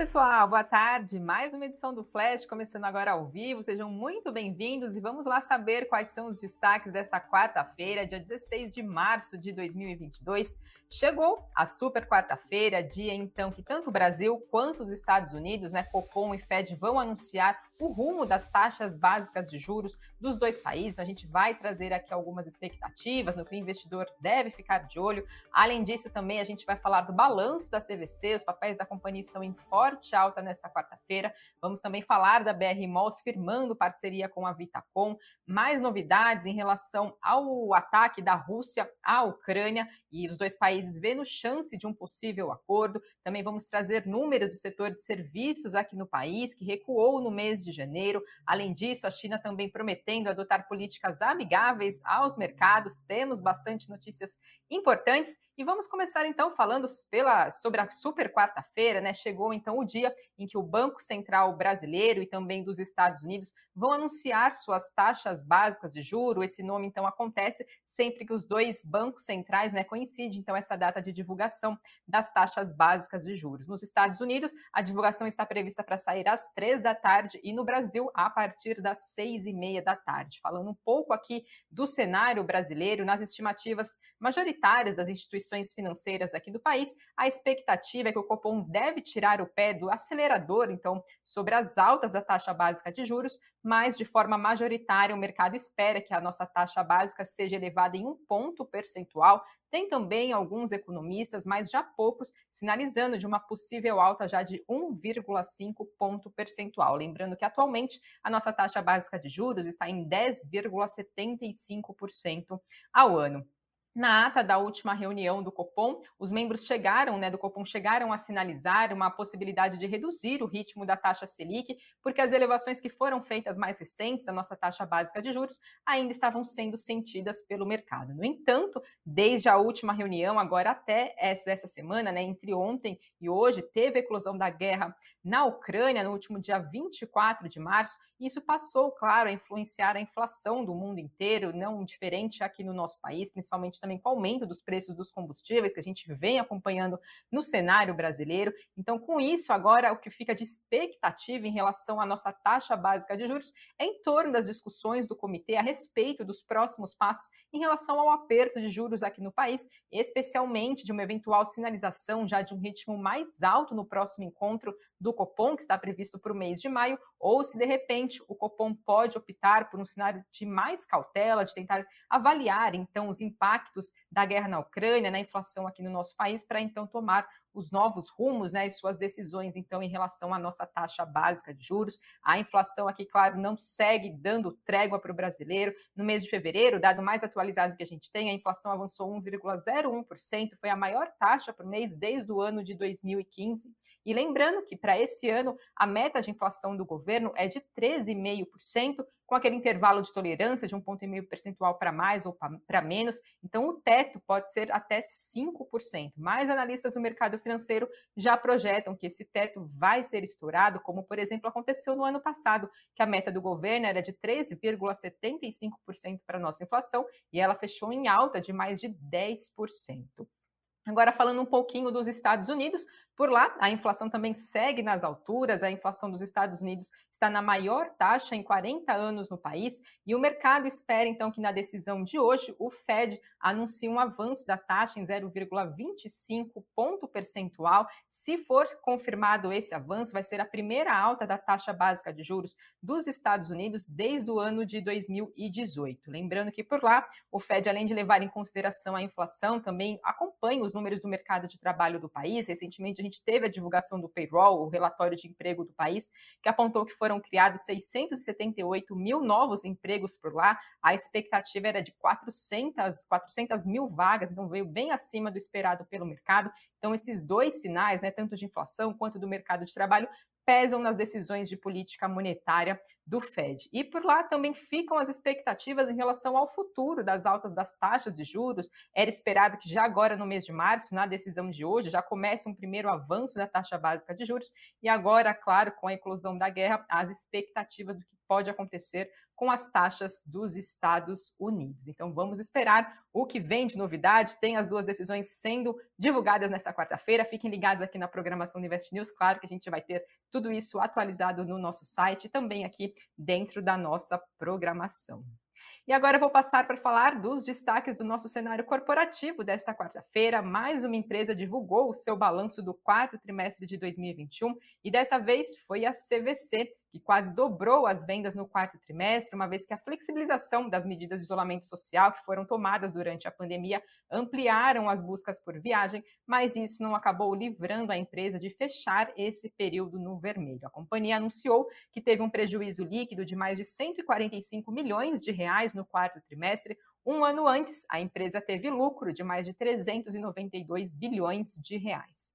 pessoal, boa tarde. Mais uma edição do Flash, começando agora ao vivo. Sejam muito bem-vindos e vamos lá saber quais são os destaques desta quarta-feira, dia 16 de março de 2022. Chegou a super quarta-feira, dia então que tanto o Brasil quanto os Estados Unidos, né, Copom e Fed vão anunciar o rumo das taxas básicas de juros dos dois países. A gente vai trazer aqui algumas expectativas no que o investidor deve ficar de olho. Além disso, também a gente vai falar do balanço da CVC, os papéis da companhia estão em forte alta nesta quarta-feira. Vamos também falar da BR Malls firmando parceria com a Vitacom, mais novidades em relação ao ataque da Rússia à Ucrânia e os dois países vendo chance de um possível acordo. Também vamos trazer números do setor de serviços aqui no país, que recuou no mês de janeiro. Além disso, a China também prometendo adotar políticas amigáveis aos mercados. Temos bastante notícias importantes e vamos começar então falando pela, sobre a super quarta-feira, né? Chegou então o dia em que o Banco Central brasileiro e também dos Estados Unidos vão anunciar suas taxas básicas de juro. Esse nome então acontece sempre que os dois bancos centrais, né, coincide então essa data de divulgação das taxas básicas de juros. Nos Estados Unidos, a divulgação está prevista para sair às três da tarde e no Brasil a partir das seis e meia da tarde. Falando um pouco aqui do cenário brasileiro, nas estimativas majoritárias das instituições financeiras aqui do país, a expectativa é que o Copom deve tirar o pé do acelerador, então, sobre as altas da taxa básica de juros, mas de forma majoritária o mercado espera que a nossa taxa básica seja elevada em um ponto percentual. Tem também alguns economistas, mas já poucos, sinalizando de uma possível alta já de 1,5 ponto percentual. Lembrando que atualmente a nossa taxa básica de juros está em 10,75% ao ano. Na ata da última reunião do Copom, os membros chegaram, né, do Copom chegaram a sinalizar uma possibilidade de reduzir o ritmo da taxa Selic, porque as elevações que foram feitas mais recentes da nossa taxa básica de juros ainda estavam sendo sentidas pelo mercado. No entanto, desde a última reunião, agora até essa semana, né, entre ontem e hoje, teve a eclosão da guerra na Ucrânia no último dia 24 de março, e isso passou, claro, a influenciar a inflação do mundo inteiro, não diferente aqui no nosso país, principalmente também com o aumento dos preços dos combustíveis, que a gente vem acompanhando no cenário brasileiro. Então, com isso, agora o que fica de expectativa em relação à nossa taxa básica de juros é em torno das discussões do comitê a respeito dos próximos passos em relação ao aperto de juros aqui no país, especialmente de uma eventual sinalização já de um ritmo mais alto no próximo encontro do Copom, que está previsto para o mês de maio, ou se de repente o Copom pode optar por um cenário de mais cautela, de tentar avaliar então os impactos da guerra na Ucrânia, na inflação aqui no nosso país, para então tomar os novos rumos né, e suas decisões, então, em relação à nossa taxa básica de juros. A inflação aqui, claro, não segue dando trégua para o brasileiro. No mês de fevereiro, dado mais atualizado que a gente tem, a inflação avançou 1,01%, foi a maior taxa por mês desde o ano de 2015. E lembrando que para esse ano, a meta de inflação do governo é de 13,5%, com aquele intervalo de tolerância de um ponto e meio percentual para mais ou para menos. Então, o teto pode ser até 5%. Mais analistas do mercado financeiro já projetam que esse teto vai ser estourado, como, por exemplo, aconteceu no ano passado, que a meta do governo era de 13,75% para a nossa inflação e ela fechou em alta de mais de 10%. Agora, falando um pouquinho dos Estados Unidos, por lá, a inflação também segue nas alturas, a inflação dos Estados Unidos está na maior taxa em 40 anos no país, e o mercado espera então que na decisão de hoje o Fed anuncie um avanço da taxa em 0,25 ponto percentual. Se for confirmado esse avanço, vai ser a primeira alta da taxa básica de juros dos Estados Unidos desde o ano de 2018. Lembrando que por lá, o Fed, além de levar em consideração a inflação, também acompanha os números do mercado de trabalho do país. Recentemente, a gente teve a divulgação do payroll, o relatório de emprego do país, que apontou que foram criados 678 mil novos empregos por lá. A expectativa era de 400, 400 mil vagas, então veio bem acima do esperado pelo mercado. Então, esses dois sinais, né, tanto de inflação quanto do mercado de trabalho, pesam nas decisões de política monetária do Fed. E por lá também ficam as expectativas em relação ao futuro das altas das taxas de juros. Era esperado que já agora no mês de março, na decisão de hoje, já comece um primeiro avanço da taxa básica de juros. E agora, claro, com a eclosão da guerra, as expectativas do que pode acontecer com as taxas dos Estados Unidos. Então vamos esperar o que vem de novidade. Tem as duas decisões sendo divulgadas nesta quarta-feira. Fiquem ligados aqui na programação Invest News. Claro que a gente vai ter tudo isso atualizado no nosso site e também aqui dentro da nossa programação. E agora vou passar para falar dos destaques do nosso cenário corporativo desta quarta-feira. Mais uma empresa divulgou o seu balanço do quarto trimestre de 2021 e dessa vez foi a CVC, que quase dobrou as vendas no quarto trimestre, uma vez que a flexibilização das medidas de isolamento social que foram tomadas durante a pandemia ampliaram as buscas por viagem, mas isso não acabou livrando a empresa de fechar esse período no vermelho. A companhia anunciou que teve um prejuízo líquido de mais de 145 milhões de reais no quarto trimestre. Um ano antes, a empresa teve lucro de mais de 392 bilhões de reais.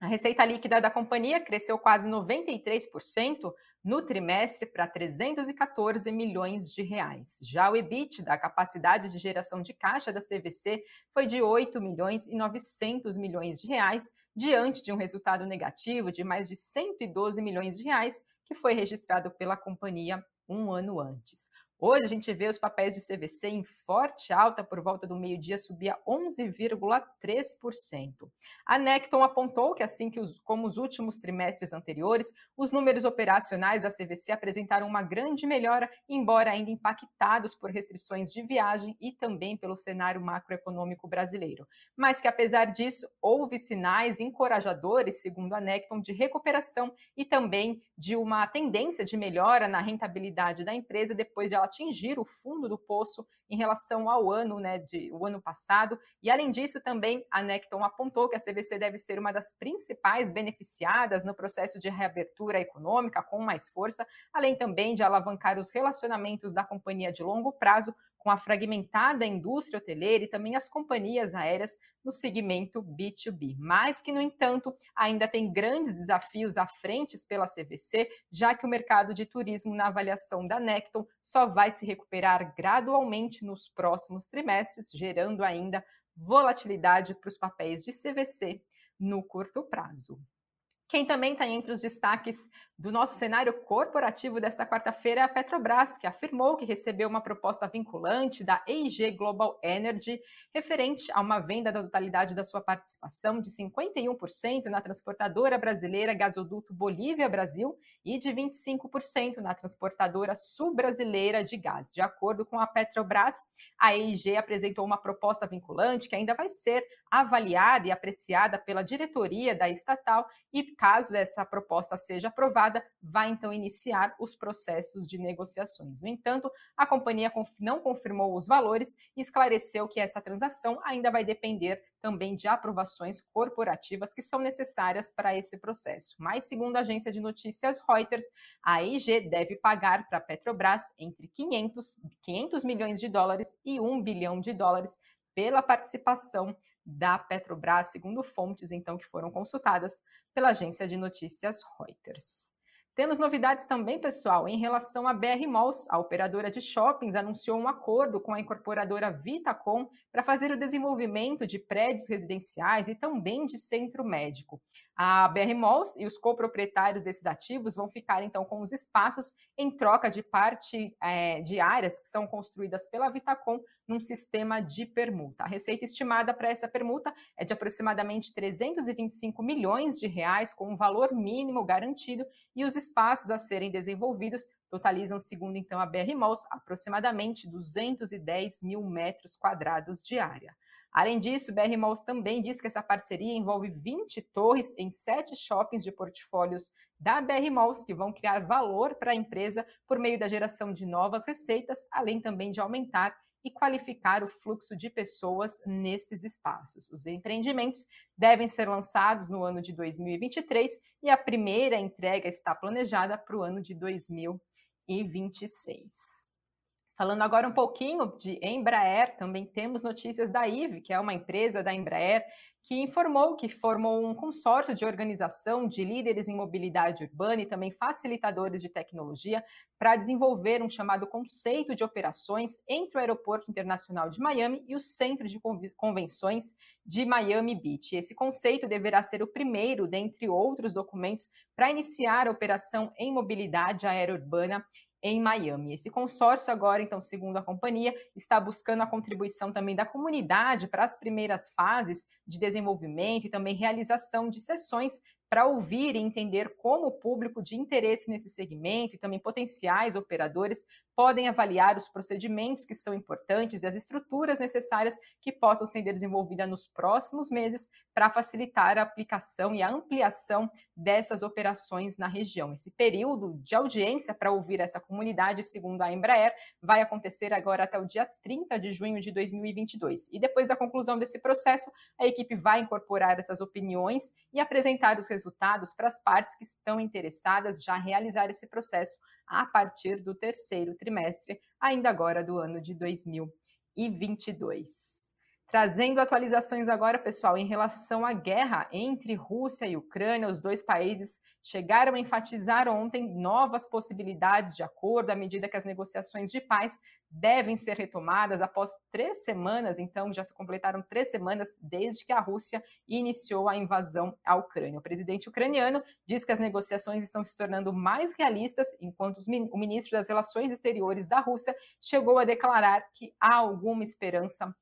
A receita líquida da companhia cresceu quase 93% no trimestre para 314 milhões de reais. Já o EBIT da capacidade de geração de caixa da CVC foi de 8 milhões e 900 milhões de reais, diante de um resultado negativo de mais de 112 milhões de reais que foi registrado pela companhia um ano antes. Hoje a gente vê os papéis de CVC em forte alta por volta do meio-dia, subia 11,3%. A Necton apontou que, assim que os, como os últimos trimestres anteriores, os números operacionais da CVC apresentaram uma grande melhora, embora ainda impactados por restrições de viagem e também pelo cenário macroeconômico brasileiro. Mas que, apesar disso, houve sinais encorajadores, segundo a Necton, de recuperação e também de uma tendência de melhora na rentabilidade da empresa depois de ela atingir o fundo do poço em relação ao ano, né, de, o ano passado. E além disso, também a Necton apontou que a CVC deve ser uma das principais beneficiadas no processo de reabertura econômica com mais força, além também de alavancar os relacionamentos da companhia de longo prazo com a fragmentada indústria hoteleira e também as companhias aéreas no segmento B2B. Mas que, no entanto, ainda tem grandes desafios à frente pela CVC, já que o mercado de turismo, na avaliação da Necton, só vai se recuperar gradualmente nos próximos trimestres, gerando ainda volatilidade para os papéis de CVC no curto prazo. Quem também está entre os destaques do nosso cenário corporativo desta quarta-feira é a Petrobras, que afirmou que recebeu uma proposta vinculante da EIG Global Energy referente a uma venda da totalidade da sua participação de 51% na transportadora brasileira Gasoduto Bolívia Brasil e de 25% na transportadora sul-brasileira de gás. De acordo com a Petrobras, a EIG apresentou uma proposta vinculante que ainda vai ser avaliada e apreciada pela diretoria da estatal e, caso essa proposta seja aprovada, vai então iniciar os processos de negociações. No entanto, a companhia não confirmou os valores e esclareceu que essa transação ainda vai depender também de aprovações corporativas que são necessárias para esse processo. Mas, segundo a agência de notícias Reuters, a IG deve pagar para a Petrobras entre 500, 500 milhões de dólares e 1 bilhão de dólares pela participação da Petrobras, segundo fontes então que foram consultadas pela agência de notícias Reuters. Temos novidades também, pessoal, em relação à BR Malls. A operadora de shoppings anunciou um acordo com a incorporadora Vitacom para fazer o desenvolvimento de prédios residenciais e também de centro médico. A BR Malls e os coproprietários desses ativos vão ficar, então, com os espaços em troca de parte é, de áreas que são construídas pela Vitacom num sistema de permuta. A receita estimada para essa permuta é de aproximadamente 325 milhões de reais, com um valor mínimo garantido, e os espaços a serem desenvolvidos totalizam, segundo então a BR Malls, aproximadamente 210 mil metros quadrados de área. Além disso, BR Malls também diz que essa parceria envolve 20 torres em sete shoppings de portfólios da BR Malls, que vão criar valor para a empresa por meio da geração de novas receitas, além também de aumentar e qualificar o fluxo de pessoas nesses espaços. Os empreendimentos devem ser lançados no ano de 2023 e a primeira entrega está planejada para o ano de 2026. Falando agora um pouquinho de Embraer, também temos notícias da IVE, que é uma empresa da Embraer, que informou que formou um consórcio de organização de líderes em mobilidade urbana e também facilitadores de tecnologia para desenvolver um chamado conceito de operações entre o Aeroporto Internacional de Miami e o Centro de Convenções de Miami Beach. Esse conceito deverá ser o primeiro, dentre outros documentos, para iniciar a operação em mobilidade aérea urbana em Miami. Esse consórcio agora, então, segundo a companhia, está buscando a contribuição também da comunidade para as primeiras fases de desenvolvimento e também realização de sessões para ouvir e entender como o público de interesse nesse segmento e também potenciais operadores podem avaliar os procedimentos que são importantes e as estruturas necessárias que possam ser desenvolvidas nos próximos meses para facilitar a aplicação e a ampliação dessas operações na região. Esse período de audiência para ouvir essa comunidade, segundo a Embraer, vai acontecer agora até o dia 30 de junho de 2022. E depois da conclusão desse processo, a equipe vai incorporar essas opiniões e apresentar os resultados para as partes que estão interessadas já realizar esse processo a partir do terceiro trimestre, ainda agora do ano de 2022. Trazendo atualizações agora, pessoal, em relação à guerra entre Rússia e Ucrânia, os dois países chegaram a enfatizar ontem novas possibilidades de acordo à medida que as negociações de paz devem ser retomadas após três semanas, então já se completaram três semanas desde que a Rússia iniciou a invasão à Ucrânia. O presidente ucraniano diz que as negociações estão se tornando mais realistas, enquanto o ministro das Relações Exteriores da Rússia chegou a declarar que há alguma esperança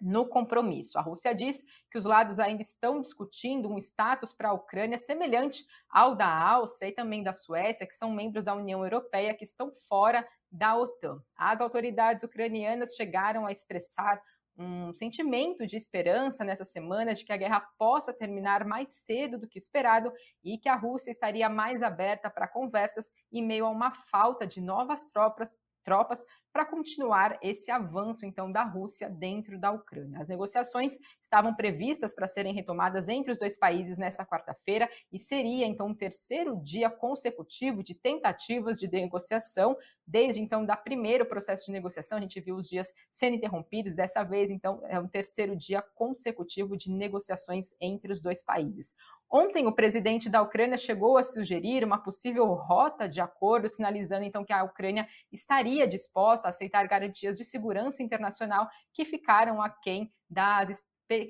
no compromisso. A Rússia diz que os lados ainda estão discutindo um status para a Ucrânia semelhante ao da Áustria e também da Suécia, que são membros da União Europeia que estão fora da OTAN. As autoridades ucranianas chegaram a expressar um sentimento de esperança nessa semana de que a guerra possa terminar mais cedo do que esperado e que a Rússia estaria mais aberta para conversas em meio a uma falta de novas tropas tropas para continuar esse avanço então da Rússia dentro da Ucrânia. As negociações estavam previstas para serem retomadas entre os dois países nesta quarta-feira e seria então o um terceiro dia consecutivo de tentativas de negociação desde então da primeiro processo de negociação. A gente viu os dias sendo interrompidos, dessa vez então é um terceiro dia consecutivo de negociações entre os dois países. Ontem, o presidente da Ucrânia chegou a sugerir uma possível rota de acordo, sinalizando então que a Ucrânia estaria disposta a aceitar garantias de segurança internacional que ficaram aquém das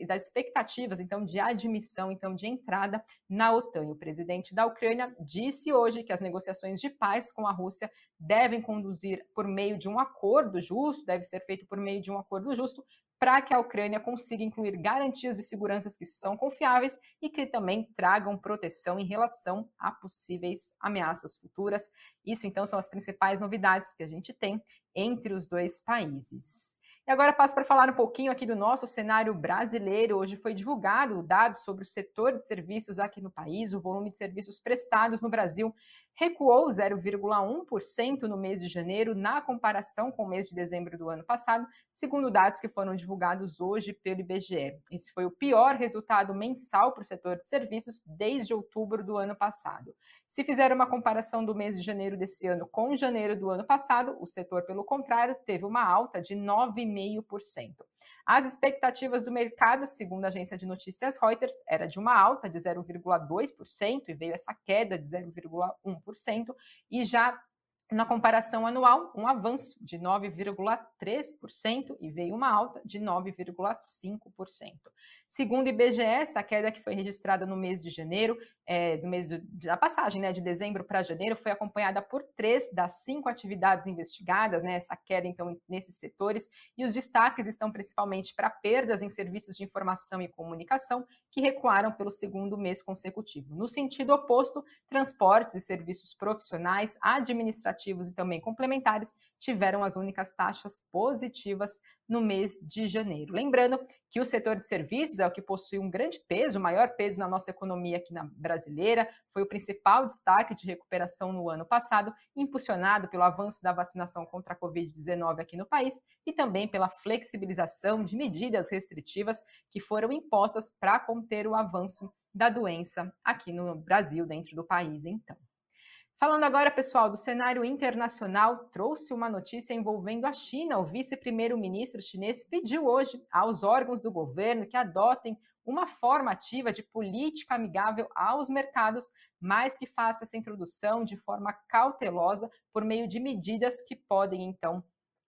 das expectativas, então, de admissão, então, de entrada na OTAN. O presidente da Ucrânia disse hoje que as negociações de paz com a Rússia devem conduzir por meio de um acordo justo, deve ser feito por meio de um acordo justo, para que a Ucrânia consiga incluir garantias de segurança que são confiáveis e que também tragam proteção em relação a possíveis ameaças futuras. Isso, então, são as principais novidades que a gente tem entre os dois países. E agora passo para falar um pouquinho aqui do nosso cenário brasileiro. Hoje foi divulgado o dado sobre o setor de serviços aqui no país. O volume de serviços prestados no Brasil recuou 0,1% no mês de janeiro, na comparação com o mês de dezembro do ano passado, segundo dados que foram divulgados hoje pelo IBGE. Esse foi o pior resultado mensal para o setor de serviços desde outubro do ano passado. Se fizer uma comparação do mês de janeiro desse ano com janeiro do ano passado, o setor, pelo contrário, teve uma alta de 9,5%. As expectativas do mercado, segundo a agência de notícias Reuters, era de uma alta de 0,2% e veio essa queda de 0,1%, e já na comparação anual, um avanço de 9,3% e veio uma alta de 9,5%. Segundo o IBGE, essa queda que foi registrada no mês de janeiro, é, do mês da passagem né, de dezembro para janeiro, foi acompanhada por três das cinco atividades investigadas, né, essa queda então nesses setores, e os destaques estão principalmente para perdas em serviços de informação e comunicação, que recuaram pelo segundo mês consecutivo. No sentido oposto, transportes e serviços profissionais, administrativos e também complementares tiveram as únicas taxas positivas no mês de janeiro. Lembrando que o setor de serviços é o que possui um grande peso, o maior peso na nossa economia aqui na brasileira, foi o principal destaque de recuperação no ano passado, impulsionado pelo avanço da vacinação contra a Covid-19 aqui no país e também pela flexibilização de medidas restritivas que foram impostas para conter o avanço da doença aqui no Brasil, dentro do país, então. Falando agora, pessoal, do cenário internacional, trouxe uma notícia envolvendo a China. O vice-primeiro-ministro chinês pediu hoje aos órgãos do governo que adotem uma forma ativa de política amigável aos mercados, mas que faça essa introdução de forma cautelosa por meio de medidas que podem, então,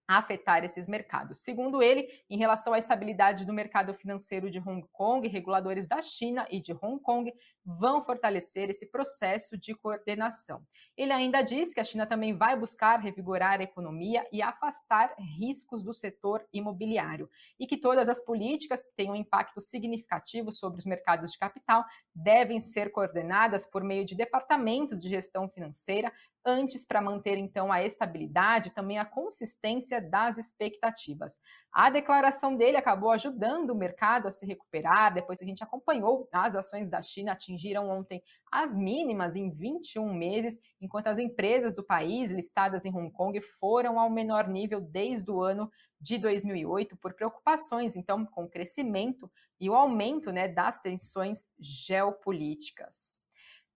afetar esses mercados. Segundo ele, em relação à estabilidade do mercado financeiro de Hong Kong, reguladores da China e de Hong Kong vão fortalecer esse processo de coordenação. Ele ainda diz que a China também vai buscar revigorar a economia e afastar riscos do setor imobiliário e que todas as políticas que tenham impacto significativo sobre os mercados de capital devem ser coordenadas por meio de departamentos de gestão financeira antes para manter então a estabilidade, também a consistência das expectativas. A declaração dele acabou ajudando o mercado a se recuperar, depois a gente acompanhou as ações da China atingiram ontem as mínimas em 21 meses, enquanto as empresas do país listadas em Hong Kong foram ao menor nível desde o ano de 2008 por preocupações então com o crescimento e o aumento né, das tensões geopolíticas.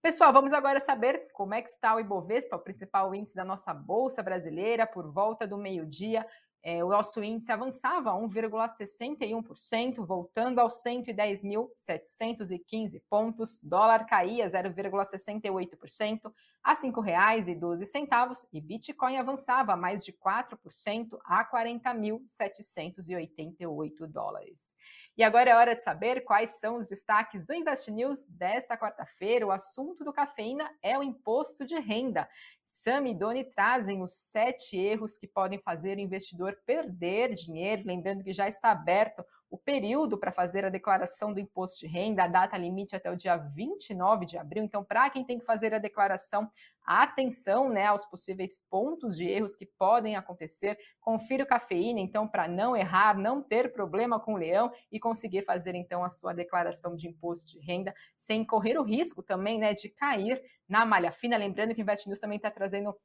Pessoal, vamos agora saber como é que está o Ibovespa, o principal índice da nossa bolsa brasileira, por volta do meio-dia. É, o nosso índice avançava 1,61%, voltando aos 110.715 pontos. Dólar caía 0,68% a R$ 5,12 e Bitcoin avançava mais de 4% a 40.788 dólares. E agora é hora de saber quais são os destaques do Invest News desta quarta-feira. O assunto do cafeína é o imposto de renda. Sam e Doni trazem os sete erros que podem fazer o investidor perder dinheiro. Lembrando que já está aberto o período para fazer a declaração do imposto de renda, a data limite até o dia 29 de abril. Então, para quem tem que fazer a declaração, atenção né, aos possíveis pontos de erros que podem acontecer. Confira o cafeína, então, para não errar, não ter problema com o leão e conseguir fazer, então, a sua declaração de imposto de renda sem correr o risco também né, de cair na malha fina. Lembrando que o Invest News também está trazendo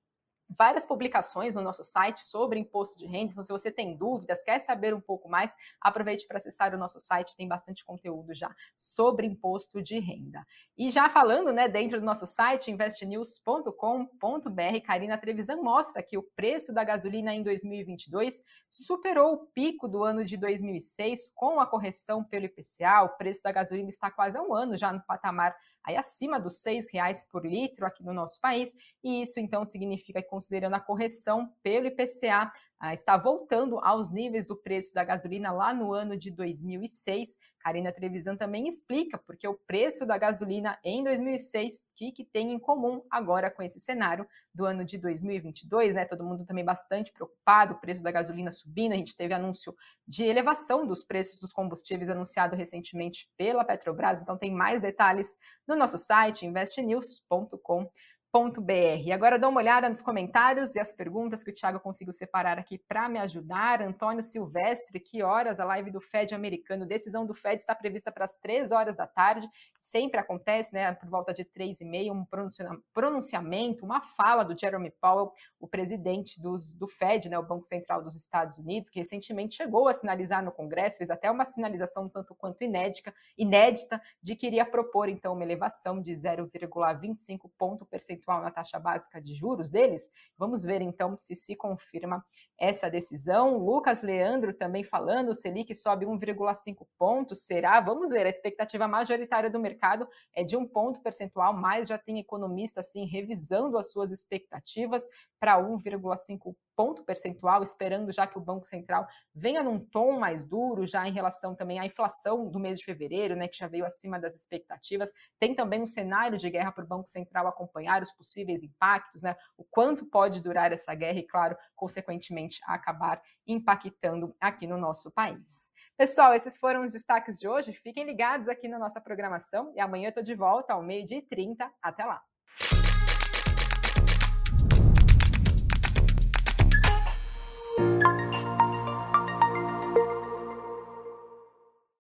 várias publicações no nosso site sobre imposto de renda. Então, se você tem dúvidas, quer saber um pouco mais, aproveite para acessar o nosso site, tem bastante conteúdo já sobre imposto de renda. E já falando, né, dentro do nosso site, investnews.com.br, Karina Trevisan mostra que o preço da gasolina em 2022 superou o pico do ano de 2006 com a correção pelo IPCA. O preço da gasolina está quase há um ano já no patamar aí acima dos R$ reais por litro aqui no nosso país, e isso então significa considerando a correção pelo IPCA, está voltando aos níveis do preço da gasolina lá no ano de 2006. Karina Trevisan também explica porque o preço da gasolina em 2006, que, que tem em comum agora com esse cenário do ano de 2022, né? Todo mundo também bastante preocupado, o preço da gasolina subindo. A gente teve anúncio de elevação dos preços dos combustíveis anunciado recentemente pela Petrobras. Então tem mais detalhes no nosso site investnews.com e agora dá uma olhada nos comentários e as perguntas que o Thiago conseguiu separar aqui para me ajudar. Antônio Silvestre, que horas a live do Fed americano? Decisão do Fed está prevista para as 3 horas da tarde. Sempre acontece, né? Por volta de 3 e meia, um pronunciamento, uma fala do Jeremy Powell, o presidente dos, do Fed, né? O Banco Central dos Estados Unidos, que recentemente chegou a sinalizar no Congresso, fez até uma sinalização tanto quanto inédita, inédita de que iria propor, então, uma elevação de 0,25 ponto percentual percentual na taxa básica de juros deles. Vamos ver então se se confirma essa decisão. Lucas Leandro também falando, o Selic sobe 1,5 pontos, será? Vamos ver, a expectativa majoritária do mercado é de um ponto percentual, mas já tem economista assim revisando as suas expectativas para 1,5 ponto percentual, esperando já que o Banco Central venha num tom mais duro, já em relação também à inflação do mês de fevereiro, né, que já veio acima das expectativas. Tem também um cenário de guerra para o Banco Central acompanhar os possíveis impactos, né, o quanto pode durar essa guerra e, claro, consequentemente, acabar impactando aqui no nosso país. Pessoal, esses foram os destaques de hoje. Fiquem ligados aqui na nossa programação e amanhã eu estou de volta ao meio-dia e 30. Até lá!